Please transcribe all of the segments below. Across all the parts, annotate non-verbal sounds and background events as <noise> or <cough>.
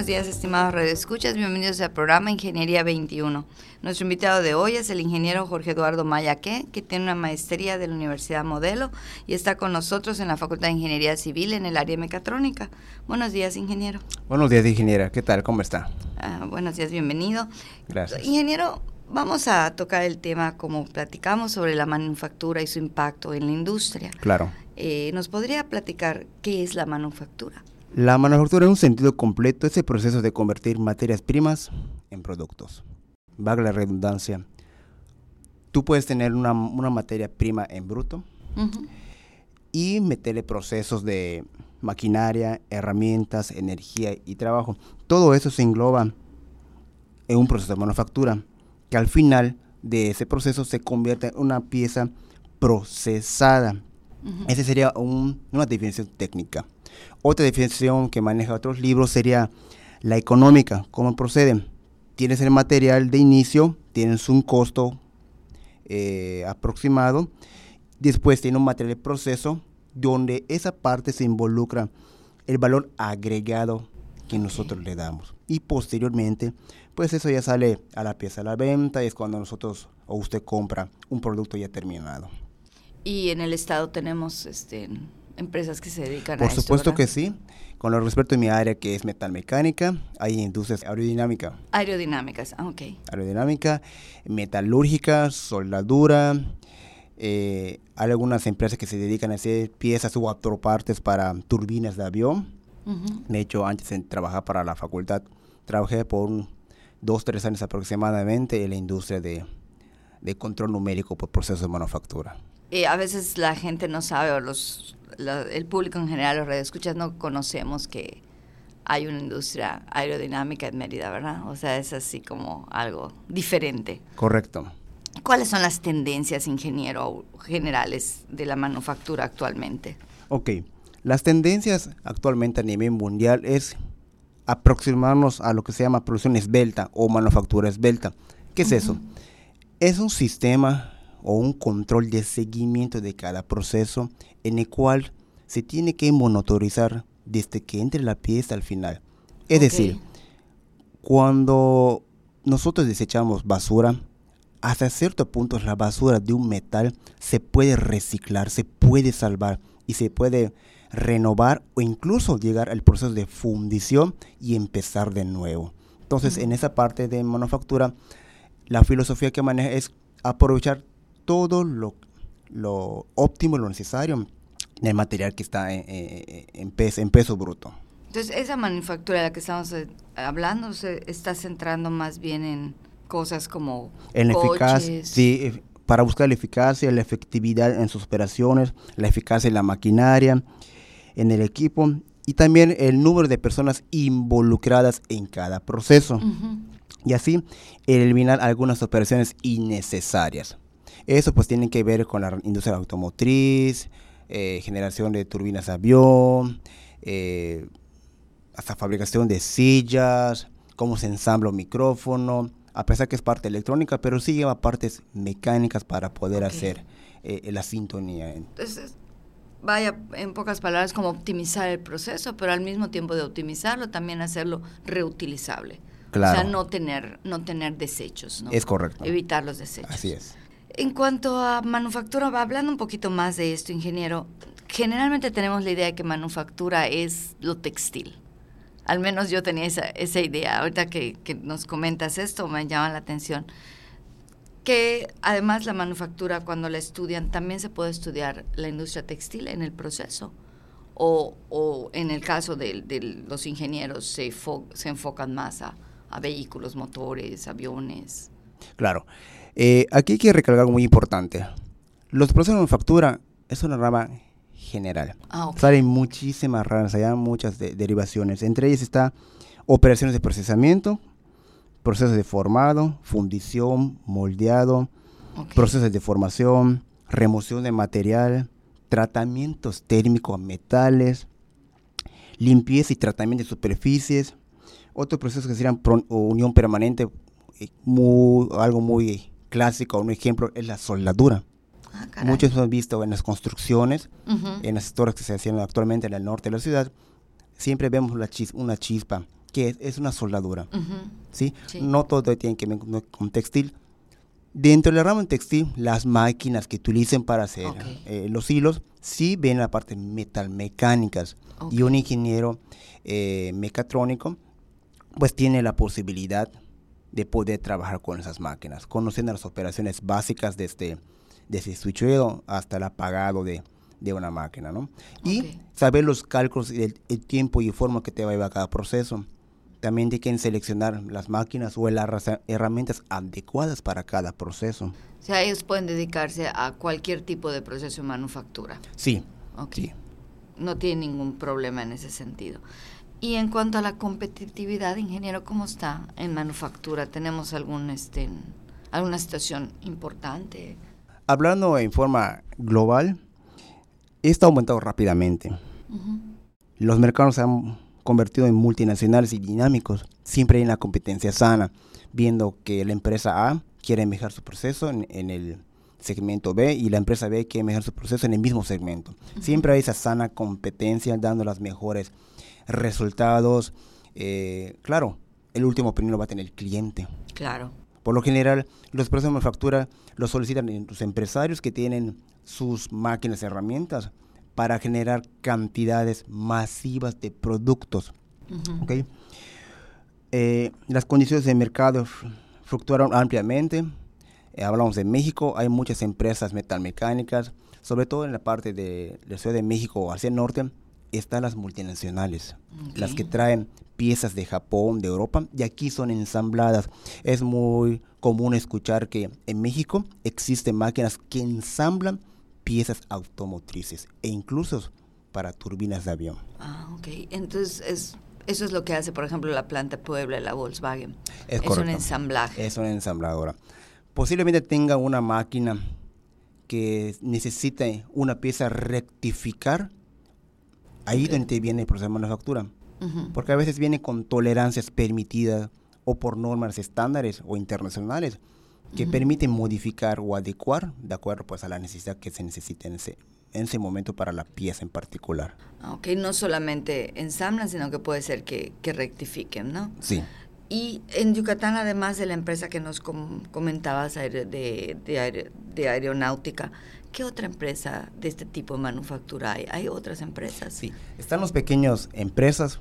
Buenos días, estimados redescuchas. Bienvenidos al programa Ingeniería 21. Nuestro invitado de hoy es el ingeniero Jorge Eduardo Mayaque, que tiene una maestría de la Universidad Modelo y está con nosotros en la Facultad de Ingeniería Civil en el área mecatrónica. Buenos días, ingeniero. Buenos días, ingeniera. ¿Qué tal? ¿Cómo está? Ah, buenos días, bienvenido. Gracias. Ingeniero, vamos a tocar el tema como platicamos sobre la manufactura y su impacto en la industria. Claro. Eh, ¿Nos podría platicar qué es la manufactura? La manufactura en un sentido completo es el proceso de convertir materias primas en productos. Vaga la redundancia. Tú puedes tener una, una materia prima en bruto Ujú. y meterle procesos de maquinaria, herramientas, energía y trabajo. Todo eso se engloba en un proceso de manufactura que al final de ese proceso se convierte en una pieza procesada. Esa sería un- una definición técnica. Otra definición que maneja otros libros sería la económica. ¿Cómo procede? Tienes el material de inicio, tienes un costo eh, aproximado, después tiene un material de proceso donde esa parte se involucra el valor agregado que nosotros le damos. Y posteriormente, pues eso ya sale a la pieza a la venta y es cuando nosotros o usted compra un producto ya terminado. Y en el estado tenemos este, empresas que se dedican a Por esto, supuesto que ¿verdad? sí. Con lo respecto a mi área que es metalmecánica, hay industrias aerodinámica, Aerodinámicas, ah, ok. aerodinámica, metalúrgica, soldadura. eh, hay algunas empresas que se dedican a hacer piezas u autopartes para turbinas de avión. Ujú. De hecho, antes de trabajar para la facultad, trabajé por un, dos, tres años aproximadamente en la industria de, de control numérico por procesos de manufactura. Eh, a veces la gente no sabe, o los, la- el público en general, los radioescuchas, no conocemos que hay una industria aerodinámica en Mérida, ¿verdad? O sea, es así como algo diferente. Correcto. ¿Cuáles son las tendencias, ingeniero, generales de la manufactura actualmente? Ok, las tendencias actualmente a nivel mundial es aproximarnos a lo que se llama producción esbelta o manufactura esbelta. ¿Qué es eso? Es un sistema o un control de seguimiento de cada proceso en el cual se tiene que monitorizar desde que entre la pieza al final. Es Ok. decir, cuando nosotros desechamos basura, hasta cierto punto la basura de un metal se puede reciclar, se puede salvar y se puede renovar o incluso llegar al proceso de fundición y empezar de nuevo. Entonces, en esa parte de manufactura, la filosofía que maneja es aprovechar todo lo, lo óptimo, lo necesario del material que está en, en- en peso, en peso bruto. Entonces, esa manufactura de la que estamos eh, hablando se está centrando más bien en cosas como En coches. sí, eh, para buscar la eficacia, la efectividad en sus operaciones, la eficacia en la maquinaria, en el equipo y también el número de personas involucradas en cada proceso. Ujú. Y así eliminar algunas operaciones innecesarias. Eso pues tiene que ver con la industria automotriz, eh, generación de turbinas de avión, eh, hasta fabricación de sillas, cómo se ensambla un micrófono, a pesar que es parte electrónica, pero sí lleva partes mecánicas para poder hacer eh, la sintonía. Entonces, vaya, en pocas palabras, como optimizar el proceso, pero al mismo tiempo de optimizarlo, también hacerlo reutilizable. O sea, no tener, no tener desechos, ¿no? Es correcto. Evitar los desechos. Así es. En cuanto a manufactura, hablando un poquito más de esto, ingeniero, generalmente tenemos la idea de que manufactura es lo textil. Al menos yo tenía esa, esa idea. Ahorita que, nos comentas esto, me llama la atención. Que además la manufactura, cuando la estudian, también se puede estudiar la industria textil en el proceso. O, o en el caso de, de los ingenieros, se, fo- se enfocan más a, a vehículos, motores, aviones. Claro. Eh, aquí hay que recalcar algo muy importante. Los procesos de manufactura es una rama general. Ah, ok. Salen muchísimas ramas, hay muchas de- derivaciones. Entre ellas está operaciones de procesamiento, procesos de formado, fundición, moldeado, Ok. procesos de formación, remoción de material, tratamientos térmicos a metales, limpieza y tratamiento de superficies. Otros procesos que serían unión permanente, eh, muy, algo muy clásico, un ejemplo es la soldadura. Ah, Muchos hemos visto en las construcciones, en las torres que se hacen actualmente en el norte de la ciudad, siempre vemos una chispa, que es, una soldadura. ¿sí? No todo tiene que ver con textil. Dentro del ramo textil, las máquinas que utilicen para hacer eh, los hilos, sí ven la parte metalmecánicas. Y un ingeniero eh, mecatrónico, pues tiene la posibilidad de poder trabajar con esas máquinas, conociendo las operaciones básicas desde, desde switcheo hasta el apagado de, de una máquina, ¿no? Y saber los cálculos, el, el, tiempo y forma que te va a llevar cada proceso. También que seleccionar las máquinas o las herramientas adecuadas para cada proceso. O sea, ellos pueden dedicarse a cualquier tipo de proceso de manufactura. Sí. sí. No tiene ningún problema en ese sentido. Y en cuanto a la competitividad, ingeniero, ¿cómo está en manufactura? ¿Tenemos algún, este, alguna situación importante? Hablando en forma global, está aumentado rápidamente. Los mercados se han convertido en multinacionales y dinámicos. Siempre hay una competencia sana, viendo que la empresa A quiere mejorar su proceso en, el segmento B y la empresa B quiere mejorar su proceso en el mismo segmento. Siempre hay esa sana competencia dando los mejores resultados. Eh, claro, el último opinión lo va a tener el cliente. Claro. Por lo general, los procesos de manufactura los solicitan los empresarios que tienen sus máquinas y herramientas para generar cantidades masivas de productos. Eh, las condiciones de mercado fluctuaron ampliamente. Eh, hablamos de México, hay muchas empresas metalmecánicas, sobre todo en la parte de la Ciudad de México hacia el norte, están las multinacionales, las que traen piezas de Japón, de Europa, y aquí son ensambladas. Es muy común escuchar que en México existen máquinas que ensamblan piezas automotrices e incluso para turbinas de avión. Ah, ok. Entonces, es, eso es lo que hace, por ejemplo, la planta Puebla, la Volkswagen. Es, es un ensamblaje. Es una ensambladora. Posiblemente tenga una máquina que necesite una pieza rectificar. Ahí donde viene el proceso de manufactura. Porque a veces viene con tolerancias permitidas o por normas estándares o internacionales que permiten modificar o adecuar de acuerdo pues a la necesidad que se necesite en ese, en ese momento para la pieza en particular. Ah, ok, no solamente ensamblan, sino que puede ser que, que rectifiquen, ¿no? Sí. Y en Yucatán, además de la empresa que nos comentabas de, de, de, aeronáutica, ¿qué otra empresa de este tipo de manufactura hay? ¿Hay otras empresas? Sí, están los pequeños empresas,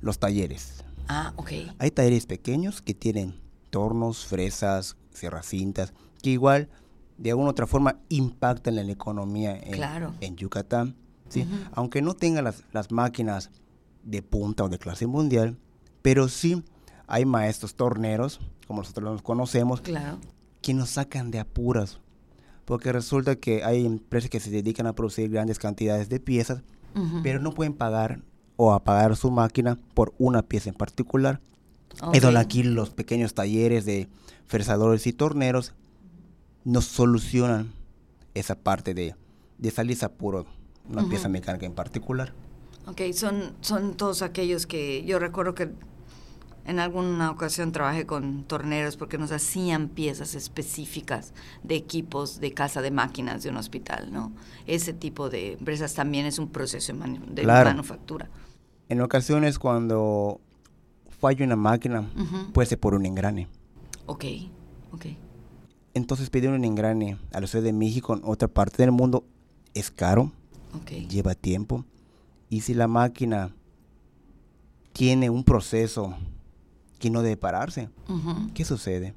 los talleres. Ah, ok. Hay talleres pequeños que tienen tornos, fresas, cintas, que igual de alguna u otra forma impactan en la economía en, Yucatán. ¿sí? Aunque no tengan las, las, máquinas de punta o de clase mundial, pero sí hay maestros torneros, como nosotros los conocemos, claro. que nos sacan de apuras. Porque resulta que hay empresas que se dedican a producir grandes cantidades de piezas, pero no pueden pagar o apagar su máquina por una pieza en particular. Es donde aquí los pequeños talleres de fresadores y torneros nos solucionan esa parte de, de salirse apuro una pieza mecánica en particular. Ok, son, son todos aquellos que yo recuerdo que en alguna ocasión trabajé con torneros porque nos hacían piezas específicas de equipos de casa de máquinas de un hospital, ¿no? Ese tipo de empresas también es un proceso de, manufactura. En ocasiones cuando falla una máquina, puede ser por un engrane. Ok, ok. Entonces pedir un engrane a la Ciudad de México en otra parte del mundo es caro, okay. lleva tiempo. Y si la máquina tiene un proceso que no debe pararse, ¿qué sucede?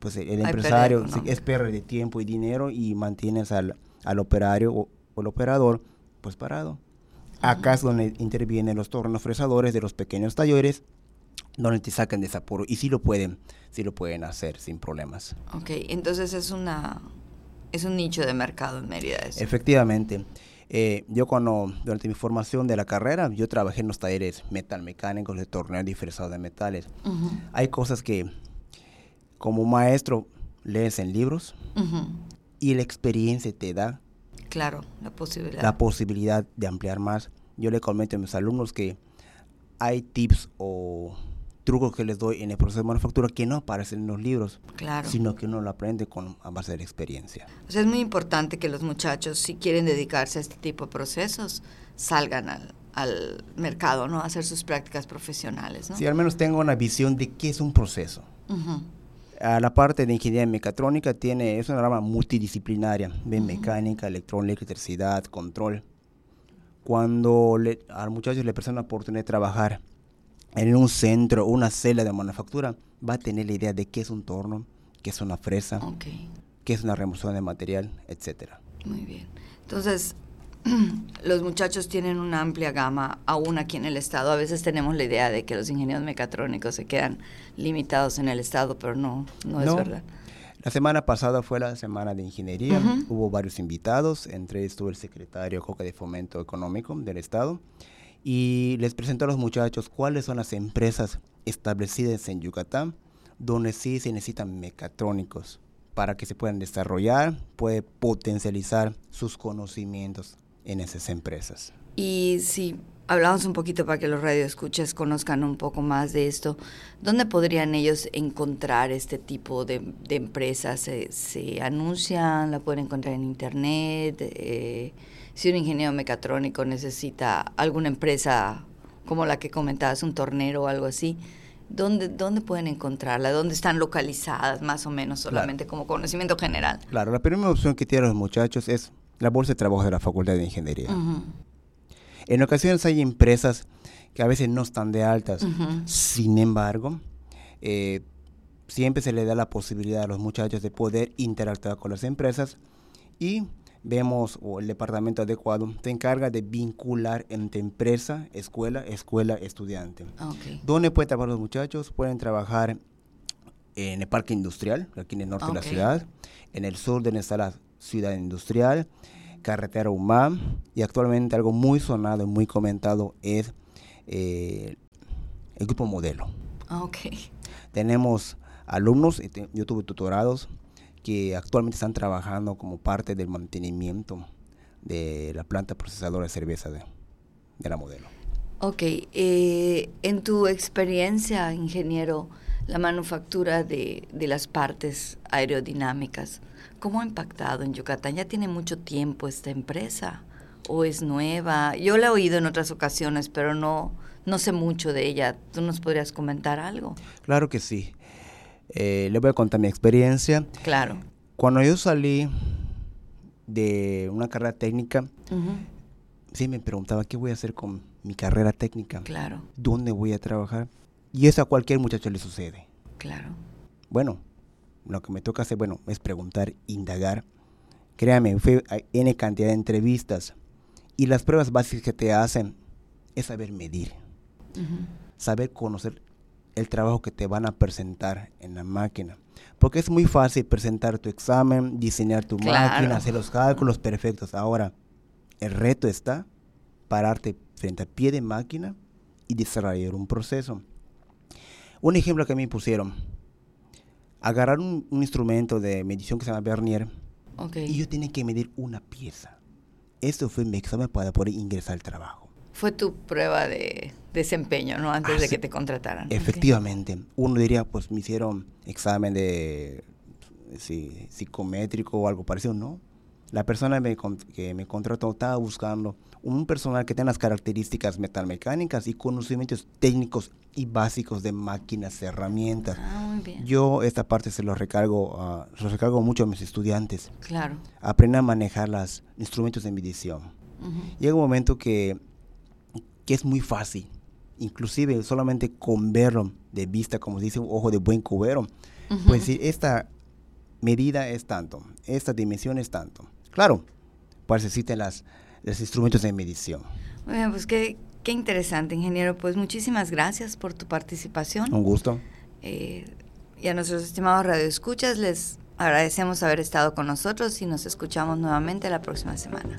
Pues el, empresario es perder de tiempo y dinero y mantienes al, al operario o, el operador pues parado. Acá es donde intervienen los tornos fresadores de los pequeños talleres donde te sacan de ese apuro y sí lo pueden, sí lo pueden hacer sin problemas. Ok, entonces es una es un nicho de mercado en Mérida. Efectivamente. Eh, yo cuando, durante mi formación de la carrera, yo trabajé en los talleres metalmecánicos de torneo diferenciado de metales. Hay cosas que como maestro lees en libros y la experiencia te da Claro, la posibilidad. La posibilidad de ampliar más yo le comento a mis alumnos que hay tips o trucos que les doy en el proceso de manufactura que no aparecen en los libros, Claro. sino que uno lo aprende con, a base de la experiencia. O sea, es muy importante que los muchachos, si quieren dedicarse a este tipo de procesos, salgan al, al mercado, ¿no? A hacer sus prácticas profesionales, ¿no? Si al menos tengo una visión de qué es un proceso. Ujú. A la parte de ingeniería mecatrónica tiene, es una rama multidisciplinaria, de mecánica, electrónica, electricidad, control. Cuando le, al muchacho le presenta la oportunidad de trabajar en un centro, una celda de manufactura, va a tener la idea de qué es un torno, qué es una fresa, Ok, qué es una remoción de material, etcétera. muy bien. Entonces, <clears throat> los muchachos tienen una amplia gama, aún aquí en el Estado. A veces tenemos la idea de que los ingenieros mecatrónicos se quedan limitados en el Estado, pero no, no, es No. verdad. La semana pasada fue la semana de ingeniería, Ujú. hubo varios invitados, entre ellos estuvo el secretario Coca de Fomento Económico del Estado, y les presentó a los muchachos cuáles son las empresas establecidas en Yucatán donde sí se necesitan mecatrónicos para que se puedan desarrollar, puede potencializar sus conocimientos en esas empresas. Y si hablamos un poquito para que los radioescuchas conozcan un poco más de esto, ¿dónde podrían ellos encontrar este tipo de, de empresas? ¿Se, se anuncian? ¿La pueden encontrar en internet? Eh, si un ingeniero mecatrónico necesita alguna empresa como la que comentabas, un tornero o algo así, ¿dónde, dónde pueden encontrarla? ¿Dónde están localizadas más o menos Claro. solamente como conocimiento general? Claro, la primera opción que tienen los muchachos es la bolsa de trabajo de la Facultad de Ingeniería. En ocasiones hay empresas que a veces no están de altas. Sin embargo, eh, siempre se le da la posibilidad a los muchachos de poder interactuar con las empresas y vemos o el departamento adecuado se encarga de vincular entre empresa, escuela, escuela, estudiante. Ok. ¿Dónde pueden trabajar los muchachos? Pueden trabajar en el parque industrial, aquí en el norte de la ciudad, en el sur donde está la ciudad industrial, carretera UMAM y actualmente algo muy sonado y muy comentado es eh, el grupo modelo. Ok. Tenemos alumnos, yo tuve tutorados que actualmente están trabajando como parte del mantenimiento de la planta procesadora de cerveza de, de la modelo. Ok, eh, en tu experiencia, ingeniero, la manufactura de, de las partes aerodinámicas, ¿cómo ha impactado en Yucatán? ¿Ya tiene mucho tiempo esta empresa o es nueva? Yo la he oído en otras ocasiones, pero no, no sé mucho de ella. ¿Tú nos podrías comentar algo? Claro que sí. Eh, le voy a contar mi experiencia. Claro. Cuando yo salí de una carrera técnica, Ujú, sí me preguntaba qué voy a hacer con mi carrera técnica, Claro, dónde voy a trabajar. Y eso a cualquier muchacho le sucede. claro. Bueno, lo que me toca hacer, bueno, es preguntar, indagar. Créame, fue a N cantidad de entrevistas. Y las pruebas básicas que te hacen es saber medir, Ujú, saber conocer el trabajo que te van a presentar en la máquina. Porque es muy fácil presentar tu examen, diseñar tu Claro. máquina, hacer los cálculos perfectos. Ahora, el reto está pararte frente a pie de máquina y desarrollar un proceso. Un ejemplo que me pusieron, agarrar un, un instrumento de medición que se llama Vernier Ok. y yo tenía que medir una pieza. Eso fue mi examen para poder ingresar al trabajo. Fue tu prueba de desempeño, ¿no? Antes Ah, de sí. que te contrataran. Efectivamente, uno diría, pues me hicieron examen de sí, psicométrico o algo parecido, ¿no? La persona me que me contrató estaba buscando un personal que tenga las características metalmecánicas y conocimientos técnicos y básicos de máquinas, herramientas. Ah, muy bien. Yo esta parte se lo recargo, se lo recargo mucho a mis estudiantes. Claro. Aprender a manejar los instrumentos de medición. Ujú. Llega un momento que, que es muy fácil, inclusive solamente con verlo de vista, como se dice, un ojo de buen cubero, pues decir, esta medida es tanto, esta dimensión es tanto. Claro, pues existen las, los instrumentos de medición. Muy bien, pues qué, qué interesante, ingeniero. Pues muchísimas gracias por tu participación. Un gusto. Eh, y a nuestros estimados radioescuchas les agradecemos haber estado con nosotros y nos escuchamos nuevamente la próxima semana.